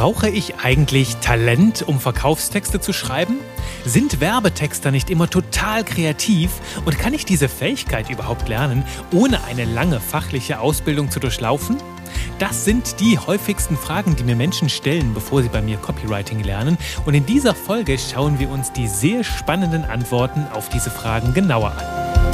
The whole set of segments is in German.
Brauche ich eigentlich Talent, um Verkaufstexte zu schreiben? Sind Werbetexter nicht immer total kreativ und kann ich diese Fähigkeit überhaupt lernen, ohne eine lange fachliche Ausbildung zu durchlaufen? Das sind die häufigsten Fragen, die mir Menschen stellen, bevor sie bei mir Copywriting lernen. Und in dieser Folge schauen wir uns die sehr spannenden Antworten auf diese Fragen genauer an.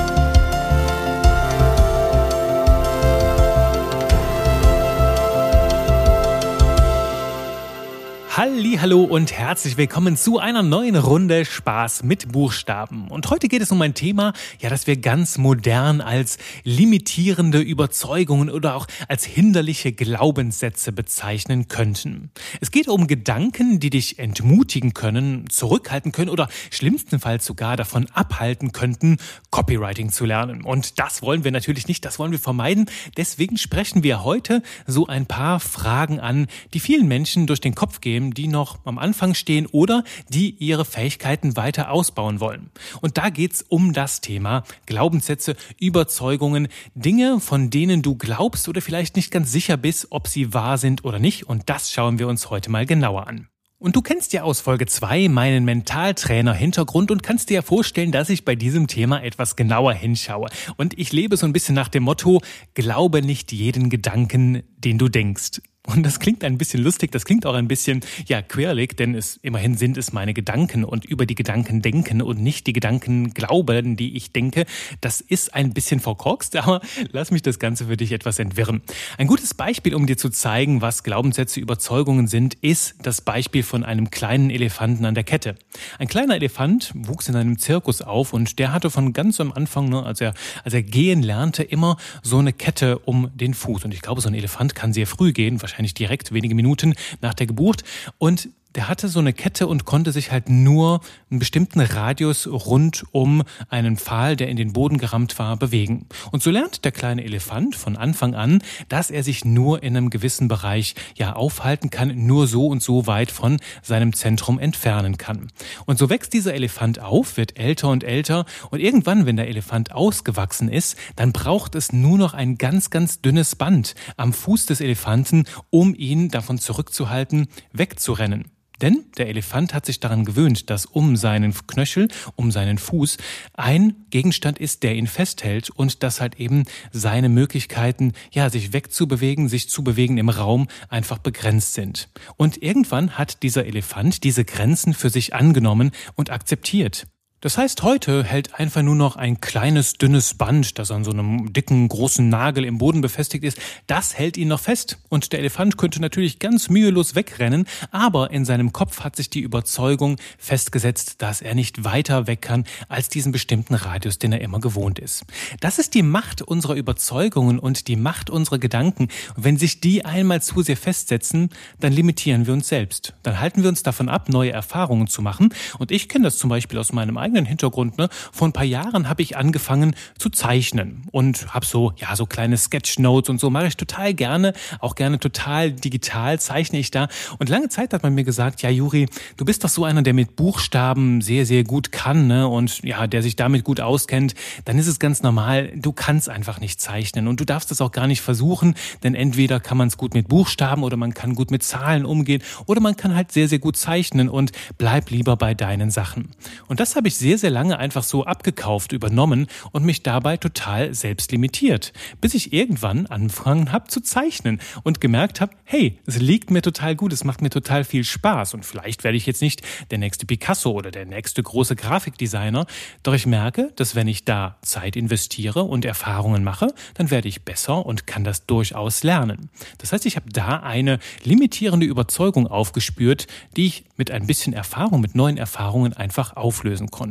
Hallo und herzlich willkommen zu einer neuen Runde Spaß mit Buchstaben. Und heute geht es um ein Thema, ja, das wir ganz modern als limitierende Überzeugungen oder auch als hinderliche Glaubenssätze bezeichnen könnten. Es geht um Gedanken, die dich entmutigen können, zurückhalten können oder schlimmstenfalls sogar davon abhalten könnten, Copywriting zu lernen. Und das wollen wir natürlich nicht, das wollen wir vermeiden. Deswegen sprechen wir heute so ein paar Fragen an, die vielen Menschen durch den Kopf gehen, die noch am Anfang stehen oder die ihre Fähigkeiten weiter ausbauen wollen. Und da geht's um das Thema Glaubenssätze, Überzeugungen, Dinge, von denen du glaubst oder vielleicht nicht ganz sicher bist, ob sie wahr sind oder nicht. Und das schauen wir uns heute mal genauer an. Und du kennst ja aus Folge 2 meinen Mentaltrainer-Hintergrund und kannst dir ja vorstellen, dass ich bei diesem Thema etwas genauer hinschaue. Und ich lebe so ein bisschen nach dem Motto, glaube nicht jeden Gedanken, den du denkst. Und das klingt ein bisschen lustig, das klingt auch ein bisschen, ja, quirlig, denn es, immerhin sind es meine Gedanken und über die Gedanken denken und nicht die Gedanken glauben, die ich denke. Das ist ein bisschen verkorkst, aber lass mich das Ganze für dich etwas entwirren. Ein gutes Beispiel, um dir zu zeigen, was Glaubenssätze, Überzeugungen sind, ist das Beispiel von einem kleinen Elefanten an der Kette. Ein kleiner Elefant wuchs in einem Zirkus auf und der hatte von ganz am Anfang, ne, als er, als er gehen lernte, immer so eine Kette um den Fuß. Und ich glaube, so ein Elefant kann sehr früh gehen, wahrscheinlich direkt wenige Minuten nach der Geburt. Und der hatte so eine Kette und konnte sich halt nur einen bestimmten Radius rund um einen Pfahl, der in den Boden gerammt war, bewegen. Und so lernt der kleine Elefant von Anfang an, dass er sich nur in einem gewissen Bereich ja aufhalten kann, nur so und so weit von seinem Zentrum entfernen kann. Und so wächst dieser Elefant auf, wird älter und älter und irgendwann, wenn der Elefant ausgewachsen ist, dann braucht es nur noch ein ganz, ganz dünnes Band am Fuß des Elefanten, um ihn davon zurückzuhalten, wegzurennen. Denn der Elefant hat sich daran gewöhnt, dass um seinen Knöchel, um seinen Fuß ein Gegenstand ist, der ihn festhält und dass halt eben seine Möglichkeiten, ja, sich wegzubewegen, sich zu bewegen im Raum einfach begrenzt sind. Und irgendwann hat dieser Elefant diese Grenzen für sich angenommen und akzeptiert. Das heißt, heute hält einfach nur noch ein kleines, dünnes Band, das an so einem dicken, großen Nagel im Boden befestigt ist, das hält ihn noch fest. Und der Elefant könnte natürlich ganz mühelos wegrennen, aber in seinem Kopf hat sich die Überzeugung festgesetzt, dass er nicht weiter weg kann als diesen bestimmten Radius, den er immer gewohnt ist. Das ist die Macht unserer Überzeugungen und die Macht unserer Gedanken. Und wenn sich die einmal zu sehr festsetzen, dann limitieren wir uns selbst. Dann halten wir uns davon ab, neue Erfahrungen zu machen. Und ich kenne das zum Beispiel aus meinem eigenen Hintergrund. Ne? Vor ein paar Jahren habe ich angefangen zu zeichnen und habe so, ja, so kleine Sketchnotes und so mache ich total gerne, auch gerne total digital zeichne ich da. Und lange Zeit hat man mir gesagt, ja, Juri, du bist doch so einer, der mit Buchstaben sehr, sehr gut kann ne? und ja, der sich damit gut auskennt. Dann ist es ganz normal, du kannst einfach nicht zeichnen und du darfst das auch gar nicht versuchen, denn entweder kann man es gut mit Buchstaben oder man kann gut mit Zahlen umgehen oder man kann halt sehr, sehr gut zeichnen und bleib lieber bei deinen Sachen. Und das habe ich sehr, sehr lange einfach so abgekauft, übernommen und mich dabei total selbst limitiert. Bis ich irgendwann angefangen habe zu zeichnen und gemerkt habe, hey, es liegt mir total gut, es macht mir total viel Spaß und vielleicht werde ich jetzt nicht der nächste Picasso oder der nächste große Grafikdesigner, doch ich merke, dass wenn ich da Zeit investiere und Erfahrungen mache, dann werde ich besser und kann das durchaus lernen. Das heißt, ich habe da eine limitierende Überzeugung aufgespürt, die ich mit ein bisschen Erfahrung, mit neuen Erfahrungen einfach auflösen konnte.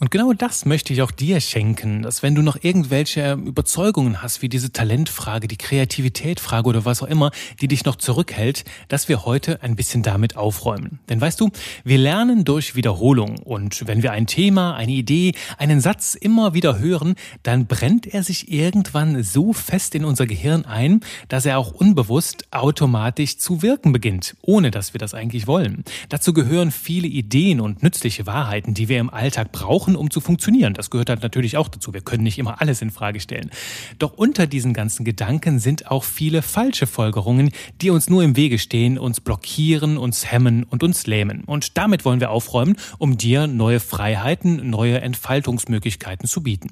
Und genau das möchte ich auch dir schenken, dass wenn du noch irgendwelche Überzeugungen hast, wie diese Talentfrage, die Kreativitätfrage oder was auch immer, die dich noch zurückhält, dass wir heute ein bisschen damit aufräumen. Denn weißt du, wir lernen durch Wiederholung und wenn wir ein Thema, eine Idee, einen Satz immer wieder hören, dann brennt er sich irgendwann so fest in unser Gehirn ein, dass er auch unbewusst automatisch zu wirken beginnt, ohne dass wir das eigentlich wollen. Dazu gehören viele Ideen und nützliche Wahrheiten, die wir im Alltag brauchen brauchen, um zu funktionieren. Das gehört halt natürlich auch dazu. Wir können nicht immer alles in Frage stellen. Doch unter diesen ganzen Gedanken sind auch viele falsche Folgerungen, die uns nur im Wege stehen, uns blockieren, uns hemmen und uns lähmen. Und damit wollen wir aufräumen, um dir neue Freiheiten, neue Entfaltungsmöglichkeiten zu bieten.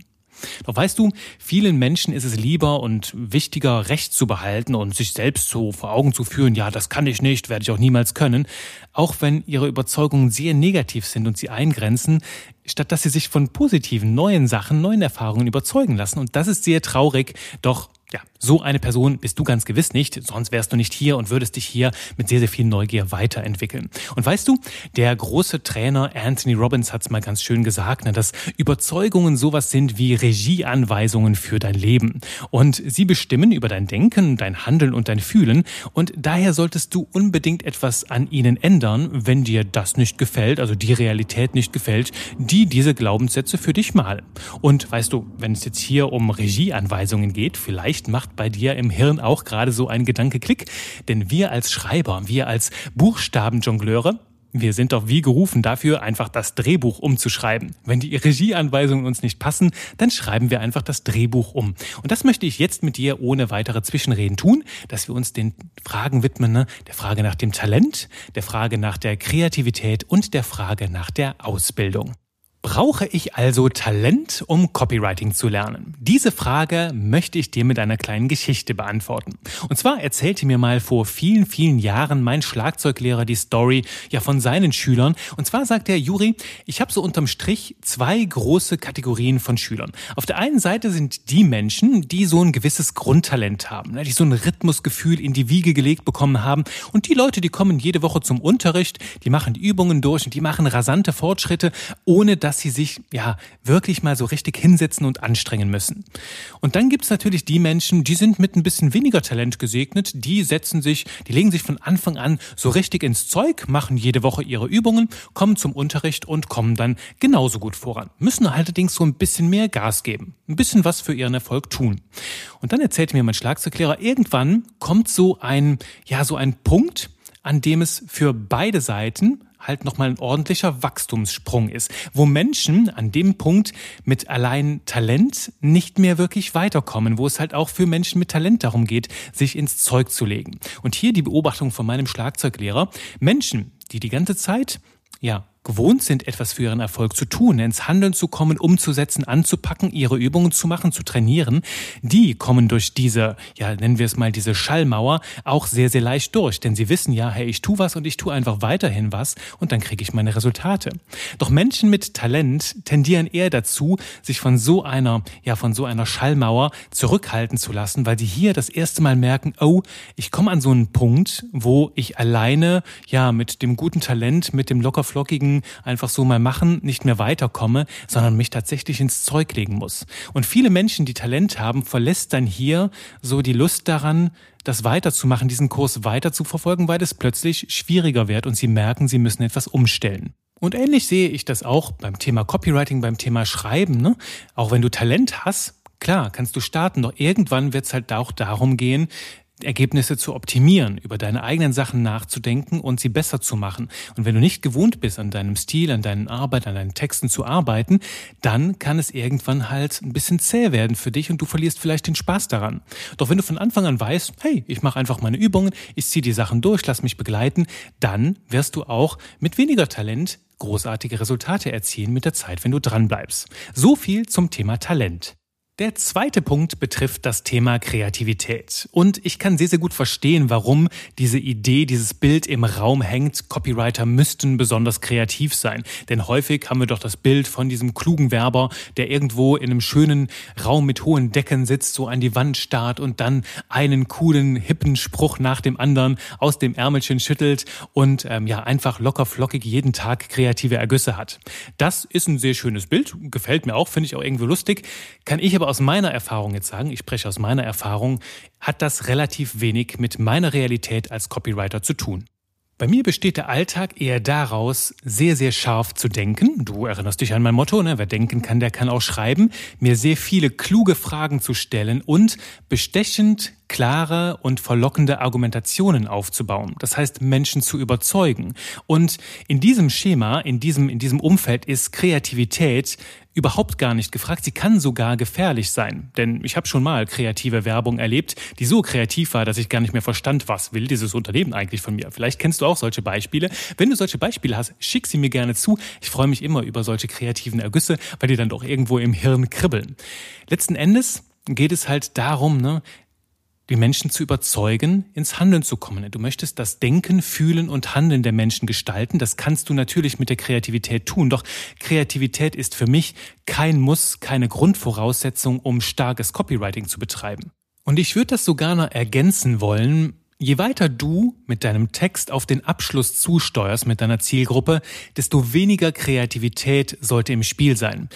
Doch weißt du, vielen Menschen ist es lieber und wichtiger, Recht zu behalten und sich selbst so vor Augen zu führen, ja, das kann ich nicht, werde ich auch niemals können, auch wenn ihre Überzeugungen sehr negativ sind und sie eingrenzen, statt dass sie sich von positiven, neuen Sachen, neuen Erfahrungen überzeugen lassen. Und das ist sehr traurig, doch ja, so eine Person bist du ganz gewiss nicht, sonst wärst du nicht hier und würdest dich hier mit sehr, sehr viel Neugier weiterentwickeln. Und weißt du, der große Trainer Anthony Robbins hat es mal ganz schön gesagt, ne, dass Überzeugungen sowas sind wie Regieanweisungen für dein Leben. Und sie bestimmen über dein Denken, dein Handeln und dein Fühlen. Und daher solltest du unbedingt etwas an ihnen ändern, wenn dir das nicht gefällt, also die Realität nicht gefällt, die diese Glaubenssätze für dich malen. Und weißt du, wenn es jetzt hier um Regieanweisungen geht, vielleicht Vielleicht macht bei dir im Hirn auch gerade so ein Gedanke Klick, denn wir als Schreiber, wir als Buchstabenjongleure, wir sind doch wie gerufen dafür, einfach das Drehbuch umzuschreiben. Wenn die Regieanweisungen uns nicht passen, dann schreiben wir einfach das Drehbuch um. Und das möchte ich jetzt mit dir ohne weitere Zwischenreden tun, dass wir uns den Fragen widmen, ne? der Frage nach dem Talent, der Frage nach der Kreativität und der Frage nach der Ausbildung. Brauche ich also Talent, um Copywriting zu lernen? Diese Frage möchte ich dir mit einer kleinen Geschichte beantworten. Und zwar erzählte mir mal vor vielen, vielen Jahren mein Schlagzeuglehrer die Story ja von seinen Schülern. Und zwar sagt er, Juri, ich habe so unterm Strich zwei große Kategorien von Schülern. Auf der einen Seite sind die Menschen, die so ein gewisses Grundtalent haben, ne, die so ein Rhythmusgefühl in die Wiege gelegt bekommen haben. Und die Leute, die kommen jede Woche zum Unterricht, die machen Übungen durch und die machen rasante Fortschritte, ohne dass dass sie sich ja wirklich mal so richtig hinsetzen und anstrengen müssen. Und dann gibt's natürlich die Menschen, die sind mit ein bisschen weniger Talent gesegnet, die setzen sich, die legen sich von Anfang an so richtig ins Zeug, machen jede Woche ihre Übungen, kommen zum Unterricht und kommen dann genauso gut voran. Müssen allerdings so ein bisschen mehr Gas geben, ein bisschen was für ihren Erfolg tun. Und dann erzählte mir mein Schlagzeuglehrer, irgendwann kommt so ein, ja, so ein Punkt, an dem es für beide Seiten halt nochmal ein ordentlicher Wachstumssprung ist, wo Menschen an dem Punkt mit allein Talent nicht mehr wirklich weiterkommen, wo es halt auch für Menschen mit Talent darum geht, sich ins Zeug zu legen. Und hier die Beobachtung von meinem Schlagzeuglehrer. Menschen, die die ganze Zeit ja, gewohnt sind, etwas für ihren Erfolg zu tun, ins Handeln zu kommen, umzusetzen, anzupacken, ihre Übungen zu machen, zu trainieren, die kommen durch diese, ja, nennen wir es mal diese Schallmauer auch sehr, sehr leicht durch. Denn sie wissen ja, hey, ich tu was und ich tu einfach weiterhin was und dann kriege ich meine Resultate. Doch Menschen mit Talent tendieren eher dazu, sich von so einer, ja, von so einer Schallmauer zurückhalten zu lassen, weil sie hier das erste Mal merken, oh, ich komme an so einen Punkt, wo ich alleine, ja, mit dem guten Talent, mit dem lockerflockigen einfach so mal machen, nicht mehr weiterkomme, sondern mich tatsächlich ins Zeug legen muss. Und viele Menschen, die Talent haben, verlässt dann hier so die Lust daran, das weiterzumachen, diesen Kurs weiter zu verfolgen, weil es plötzlich schwieriger wird und sie merken, sie müssen etwas umstellen. Und ähnlich sehe ich das auch beim Thema Copywriting, beim Thema Schreiben. Ne? Auch wenn du Talent hast, klar, kannst du starten, doch irgendwann wird es halt auch darum gehen, Ergebnisse zu optimieren, über deine eigenen Sachen nachzudenken und sie besser zu machen. Und wenn du nicht gewohnt bist, an deinem Stil, an deinen Arbeit, an deinen Texten zu arbeiten, dann kann es irgendwann halt ein bisschen zäh werden für dich und du verlierst vielleicht den Spaß daran. Doch wenn du von Anfang an weißt, hey, ich mache einfach meine Übungen, ich ziehe die Sachen durch, lass mich begleiten, dann wirst du auch mit weniger Talent großartige Resultate erzielen mit der Zeit, wenn du dranbleibst. So viel zum Thema Talent. Der zweite Punkt betrifft das Thema Kreativität. Und ich kann sehr, sehr gut verstehen, warum diese Idee, dieses Bild im Raum hängt. Copywriter müssten besonders kreativ sein. Denn häufig haben wir doch das Bild von diesem klugen Werber, der irgendwo in einem schönen Raum mit hohen Decken sitzt, so an die Wand starrt und dann einen coolen, hippen Spruch nach dem anderen aus dem Ärmelchen schüttelt und ähm, ja, einfach locker flockig jeden Tag kreative Ergüsse hat. Das ist ein sehr schönes Bild, gefällt mir auch, finde ich auch irgendwie lustig. Kann ich aber aus meiner Erfahrung jetzt sagen, ich spreche aus meiner Erfahrung, hat das relativ wenig mit meiner Realität als Copywriter zu tun. Bei mir besteht der Alltag eher daraus, sehr, sehr scharf zu denken. Du erinnerst dich an mein Motto, ne? wer denken kann, der kann auch schreiben. Mir sehr viele kluge Fragen zu stellen und bestechend klare und verlockende Argumentationen aufzubauen. Das heißt, Menschen zu überzeugen. Und in diesem Schema, in diesem, in diesem Umfeld ist Kreativität überhaupt gar nicht gefragt. Sie kann sogar gefährlich sein. Denn ich habe schon mal kreative Werbung erlebt, die so kreativ war, dass ich gar nicht mehr verstand, was will dieses Unternehmen eigentlich von mir. Vielleicht kennst du auch solche Beispiele. Wenn du solche Beispiele hast, schick sie mir gerne zu. Ich freue mich immer über solche kreativen Ergüsse, weil die dann doch irgendwo im Hirn kribbeln. Letzten Endes geht es halt darum, ne, die Menschen zu überzeugen, ins Handeln zu kommen. Du möchtest das Denken, Fühlen und Handeln der Menschen gestalten. Das kannst du natürlich mit der Kreativität tun. Doch Kreativität ist für mich kein Muss, keine Grundvoraussetzung, um starkes Copywriting zu betreiben. Und ich würde das sogar noch ergänzen wollen. Je weiter du mit deinem Text auf den Abschluss zusteuerst mit deiner Zielgruppe, desto weniger Kreativität sollte im Spiel sein.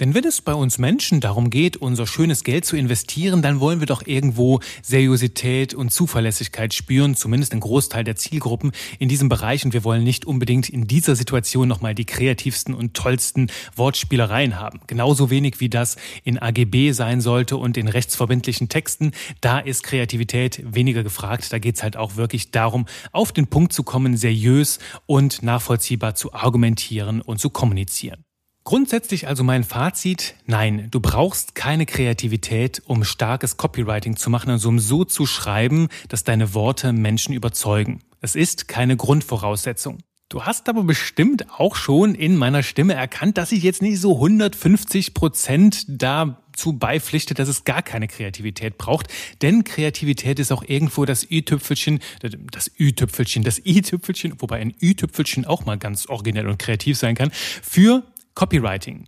Denn wenn es bei uns Menschen darum geht, unser schönes Geld zu investieren, dann wollen wir doch irgendwo Seriosität und Zuverlässigkeit spüren, zumindest ein Großteil der Zielgruppen in diesem Bereich. Und wir wollen nicht unbedingt in dieser Situation nochmal die kreativsten und tollsten Wortspielereien haben. Genauso wenig wie das in AGB sein sollte und in rechtsverbindlichen Texten. Da ist Kreativität weniger gefragt. Da geht's halt auch wirklich darum, auf den Punkt zu kommen, seriös und nachvollziehbar zu argumentieren und zu kommunizieren. Grundsätzlich also mein Fazit, nein, du brauchst keine Kreativität, um starkes Copywriting zu machen, also um so zu schreiben, dass deine Worte Menschen überzeugen. Es ist keine Grundvoraussetzung. Du hast aber bestimmt auch schon in meiner Stimme erkannt, dass ich jetzt nicht so 150 Prozent dazu beipflichte, dass es gar keine Kreativität braucht. Denn Kreativität ist auch irgendwo das Ü-Tüpfelchen, das Ü-Tüpfelchen, das I-Tüpfelchen, wobei ein Ü-Tüpfelchen auch mal ganz originell und kreativ sein kann, für Copywriting.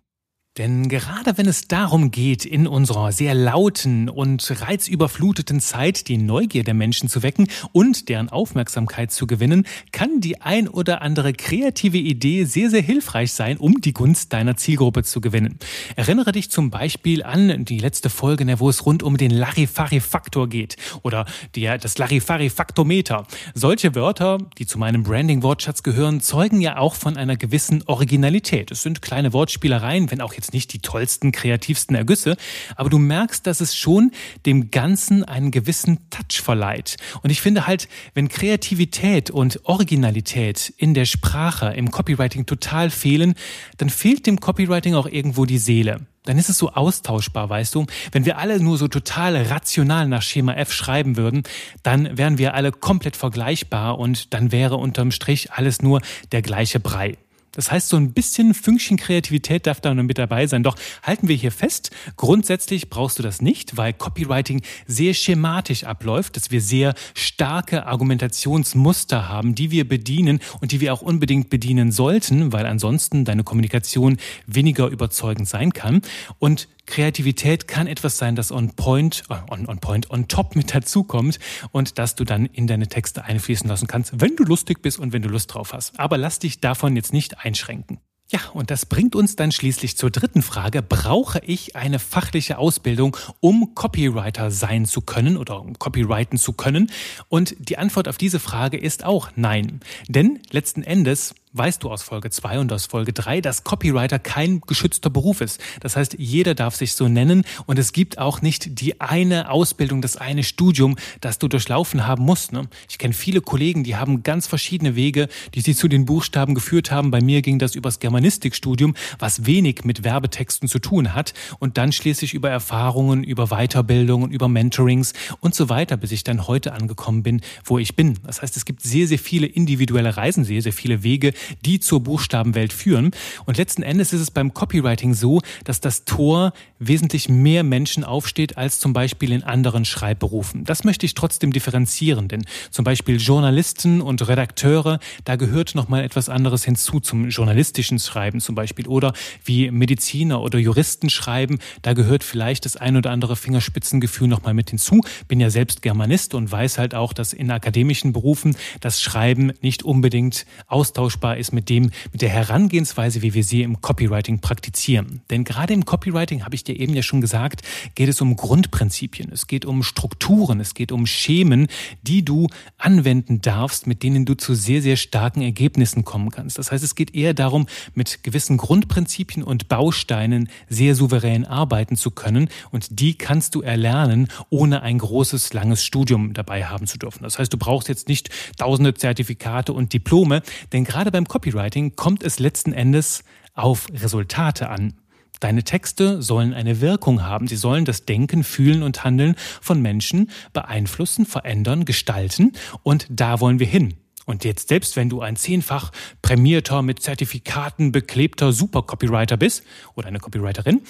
Denn gerade wenn es darum geht, in unserer sehr lauten und reizüberfluteten Zeit die Neugier der Menschen zu wecken und deren Aufmerksamkeit zu gewinnen, kann die ein oder andere kreative Idee sehr, sehr hilfreich sein, um die Gunst deiner Zielgruppe zu gewinnen. Erinnere dich zum Beispiel an die letzte Folge, wo es rund um den Larifari-Faktor geht oder der, das Larifari-Faktometer. Solche Wörter, die zu meinem Branding-Wortschatz gehören, zeugen ja auch von einer gewissen Originalität. Es sind kleine Wortspielereien, wenn auch jetzt nicht die tollsten, kreativsten Ergüsse, aber du merkst, dass es schon dem Ganzen einen gewissen Touch verleiht. Und ich finde halt, wenn Kreativität und Originalität in der Sprache, im Copywriting total fehlen, dann fehlt dem Copywriting auch irgendwo die Seele dann ist es so austauschbar, weißt du? Wenn wir alle nur so total rational nach Schema F schreiben würden, dann wären wir alle komplett vergleichbar und dann wäre unterm Strich alles nur der gleiche Brei. Das heißt, so ein bisschen Fünkchen Kreativität darf da mit dabei sein. Doch halten wir hier fest, grundsätzlich brauchst du das nicht, weil Copywriting sehr schematisch abläuft, dass wir sehr starke Argumentationsmuster haben, die wir bedienen und die wir auch unbedingt bedienen sollten, weil ansonsten deine Kommunikation weniger überzeugend sein kann. Und Kreativität kann etwas sein, das on point, äh, on, on point, on top mit dazukommt und das du dann in deine Texte einfließen lassen kannst, wenn du lustig bist und wenn du Lust drauf hast. Aber lass dich davon jetzt nicht einschränken. Ja, und das bringt uns dann schließlich zur dritten Frage. Brauche ich eine fachliche Ausbildung, um Copywriter sein zu können oder um Copywriten zu können? Und die Antwort auf diese Frage ist auch nein. Denn letzten Endes weißt du aus Folge 2 und aus Folge 3, dass Copywriter kein geschützter Beruf ist. Das heißt, jeder darf sich so nennen und es gibt auch nicht die eine Ausbildung, das eine Studium, das du durchlaufen haben musst. Ne? Ich kenne viele Kollegen, die haben ganz verschiedene Wege, die sie zu den Buchstaben geführt haben. Bei mir ging das übers Germanistikstudium, was wenig mit Werbetexten zu tun hat und dann schließlich über Erfahrungen, über Weiterbildungen, über Mentorings und so weiter, bis ich dann heute angekommen bin, wo ich bin. Das heißt, es gibt sehr, sehr viele individuelle Reisen, sehr, sehr viele Wege, die zur Buchstabenwelt führen. Und letzten Endes ist es beim Copywriting so, dass das Tor wesentlich mehr Menschen aufsteht als zum Beispiel in anderen Schreibberufen. Das möchte ich trotzdem differenzieren, denn zum Beispiel Journalisten und Redakteure, da gehört nochmal etwas anderes hinzu zum journalistischen Schreiben zum Beispiel oder wie Mediziner oder Juristen schreiben, da gehört vielleicht das ein oder andere Fingerspitzengefühl nochmal mit hinzu. Bin ja selbst Germanist und weiß halt auch, dass in akademischen Berufen das Schreiben nicht unbedingt austauschbar vereinbar ist mit dem, mit der Herangehensweise, wie wir sie im Copywriting praktizieren. Denn gerade im Copywriting, habe ich dir eben ja schon gesagt, geht es um Grundprinzipien. Es geht um Strukturen. Es geht um Schemen, die du anwenden darfst, mit denen du zu sehr, sehr starken Ergebnissen kommen kannst. Das heißt, es geht eher darum, mit gewissen Grundprinzipien und Bausteinen sehr souverän arbeiten zu können. Und die kannst du erlernen, ohne ein großes, langes Studium dabei haben zu dürfen. Das heißt, du brauchst jetzt nicht tausende Zertifikate und Diplome, denn gerade beim Copywriting kommt es letzten Endes auf Resultate an. Deine Texte sollen eine Wirkung haben. Sie sollen das Denken, Fühlen und Handeln von Menschen beeinflussen, verändern, gestalten. Und da wollen wir hin. Und jetzt selbst wenn du ein zehnfach prämierter, mit Zertifikaten beklebter Super-Copywriter bist oder eine Copywriterin,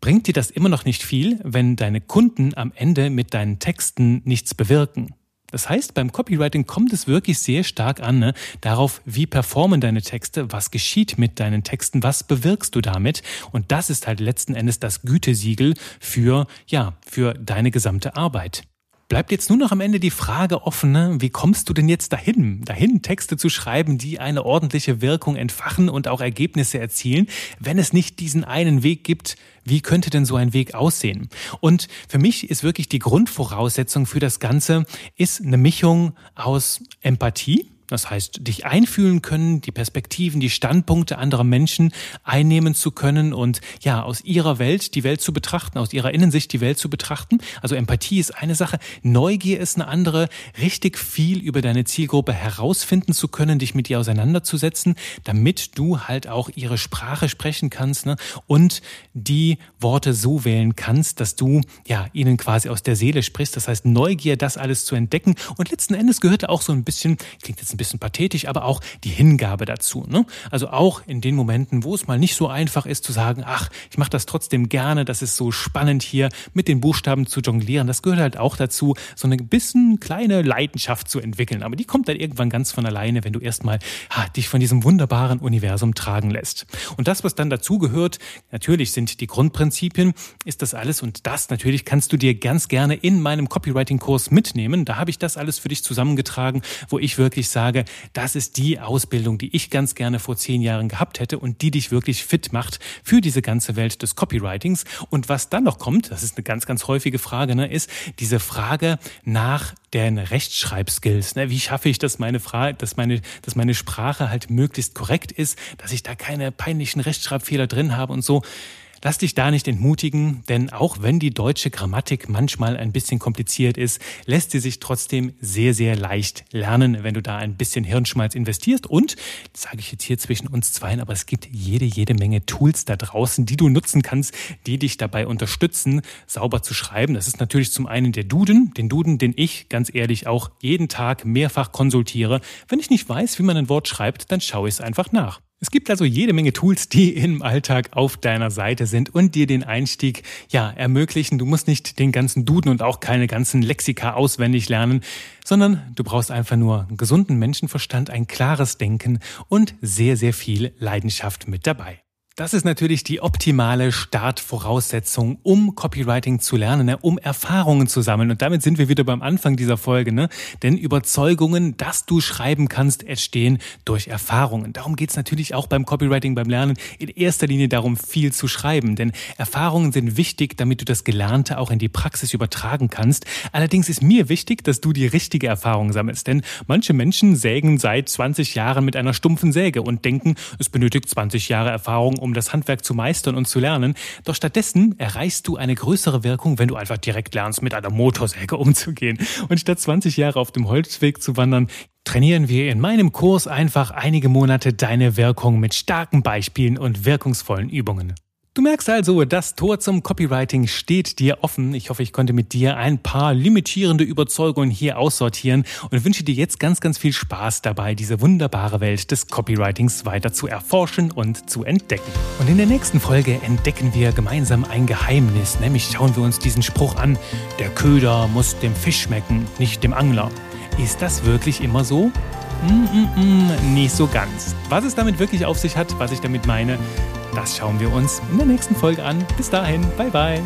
bringt dir das immer noch nicht viel, wenn deine Kunden am Ende mit deinen Texten nichts bewirken. Das heißt, beim Copywriting kommt es wirklich sehr stark an, ne, darauf, wie performen deine Texte, was geschieht mit deinen Texten, was bewirkst du damit. Und das ist halt letzten Endes das Gütesiegel für, ja, für deine gesamte Arbeit. Bleibt jetzt nur noch am Ende die Frage offen, ne? wie kommst du denn jetzt dahin, dahin Texte zu schreiben, die eine ordentliche Wirkung entfachen und auch Ergebnisse erzielen, wenn es nicht diesen einen Weg gibt, wie könnte denn so ein Weg aussehen? Und für mich ist wirklich die Grundvoraussetzung für das Ganze, ist eine Mischung aus Empathie, das heißt, dich einfühlen können, die Perspektiven, die Standpunkte anderer Menschen einnehmen zu können und ja, aus ihrer Welt die Welt zu betrachten, aus ihrer Innensicht die Welt zu betrachten. Also Empathie ist eine Sache, Neugier ist eine andere, richtig viel über deine Zielgruppe herausfinden zu können, dich mit ihr auseinanderzusetzen, damit du halt auch ihre Sprache sprechen kannst ne? und die Worte so wählen kannst, dass du ja ihnen quasi aus der Seele sprichst. Das heißt, Neugier, das alles zu entdecken und letzten Endes gehört auch so ein bisschen, klingt jetzt ein bisschen pathetisch, aber auch die Hingabe dazu. Ne? Also auch in den Momenten, wo es mal nicht so einfach ist zu sagen, ach, ich mache das trotzdem gerne, das ist so spannend hier mit den Buchstaben zu jonglieren, das gehört halt auch dazu, so eine bisschen kleine Leidenschaft zu entwickeln. Aber die kommt dann irgendwann ganz von alleine, wenn du erstmal ha, dich von diesem wunderbaren Universum tragen lässt. Und das, was dann dazu gehört, natürlich sind die Grundprinzipien, ist das alles und das natürlich kannst du dir ganz gerne in meinem Copywriting-Kurs mitnehmen. Da habe ich das alles für dich zusammengetragen, wo ich wirklich sage, sage, das ist die Ausbildung, die ich ganz gerne vor zehn Jahren gehabt hätte und die dich wirklich fit macht für diese ganze Welt des Copywritings. Und was dann noch kommt, das ist eine ganz, ganz häufige Frage, ne, ist diese Frage nach den Rechtschreibskills. Ne? Wie schaffe ich, dass meine, Frage, dass, meine, dass meine Sprache halt möglichst korrekt ist, dass ich da keine peinlichen Rechtschreibfehler drin habe und so. Lass dich da nicht entmutigen, denn auch wenn die deutsche Grammatik manchmal ein bisschen kompliziert ist, lässt sie sich trotzdem sehr, sehr leicht lernen, wenn du da ein bisschen Hirnschmalz investierst. Und, das sage ich jetzt hier zwischen uns zweien, aber es gibt jede, jede Menge Tools da draußen, die du nutzen kannst, die dich dabei unterstützen, sauber zu schreiben. Das ist natürlich zum einen der Duden, den Duden, den ich ganz ehrlich auch jeden Tag mehrfach konsultiere. Wenn ich nicht weiß, wie man ein Wort schreibt, dann schaue ich es einfach nach. Es gibt also jede Menge Tools, die im Alltag auf deiner Seite sind und dir den Einstieg ja ermöglichen. Du musst nicht den ganzen Duden und auch keine ganzen Lexika auswendig lernen, sondern du brauchst einfach nur einen gesunden Menschenverstand, ein klares Denken und sehr, sehr viel Leidenschaft mit dabei. Das ist natürlich die optimale Startvoraussetzung, um Copywriting zu lernen, ne? um Erfahrungen zu sammeln. Und damit sind wir wieder beim Anfang dieser Folge. Ne? Denn Überzeugungen, dass du schreiben kannst, entstehen durch Erfahrungen. Darum geht's natürlich auch beim Copywriting, beim Lernen in erster Linie darum, viel zu schreiben. Denn Erfahrungen sind wichtig, damit du das Gelernte auch in die Praxis übertragen kannst. Allerdings ist mir wichtig, dass du die richtige Erfahrung sammelst. Denn manche Menschen sägen seit 20 Jahren mit einer stumpfen Säge und denken, es benötigt 20 Jahre Erfahrung, um das Handwerk zu meistern und zu lernen. Doch stattdessen erreichst du eine größere Wirkung, wenn du einfach direkt lernst, mit einer Motorsäge umzugehen. Und statt 20 Jahre auf dem Holzweg zu wandern, trainieren wir in meinem Kurs einfach einige Monate deine Wirkung mit starken Beispielen und wirkungsvollen Übungen. Du merkst also, das Tor zum Copywriting steht dir offen. Ich hoffe, ich konnte mit dir ein paar limitierende Überzeugungen hier aussortieren und wünsche dir jetzt ganz, ganz viel Spaß dabei, diese wunderbare Welt des Copywritings weiter zu erforschen und zu entdecken. Und in der nächsten Folge entdecken wir gemeinsam ein Geheimnis, nämlich schauen wir uns diesen Spruch an, der Köder muss dem Fisch schmecken, nicht dem Angler. Ist das wirklich immer so? Mm, mm, mm, nicht so ganz. Was es damit wirklich auf sich hat, was ich damit meine, das schauen wir uns in der nächsten Folge an. Bis dahin, bye bye.